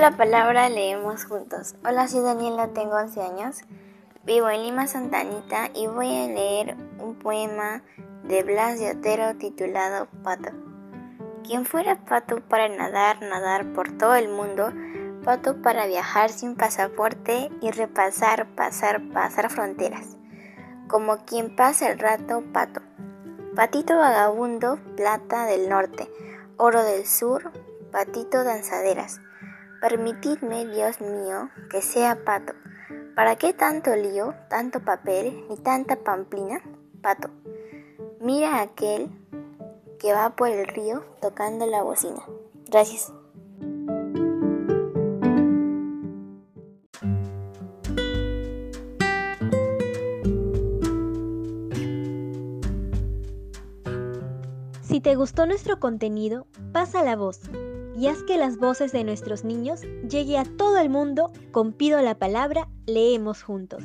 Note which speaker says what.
Speaker 1: la palabra leemos juntos. Hola, soy Daniela, tengo 11 años. Vivo en Lima, Santa Anita y voy a leer un poema de Blas de Otero titulado Pato. Quien fuera pato para nadar, nadar por todo el mundo, pato para viajar sin pasaporte y repasar, pasar, pasar fronteras. Como quien pasa el rato, pato. Patito vagabundo, plata del norte, oro del sur, patito danzaderas. Permitidme, Dios mío, que sea pato. ¿Para qué tanto lío, tanto papel y tanta pamplina? Pato. Mira aquel que va por el río tocando la bocina. Gracias.
Speaker 2: Si te gustó nuestro contenido, pasa la voz y haz que las voces de nuestros niños llegue a todo el mundo con Pido la Palabra, leemos juntos.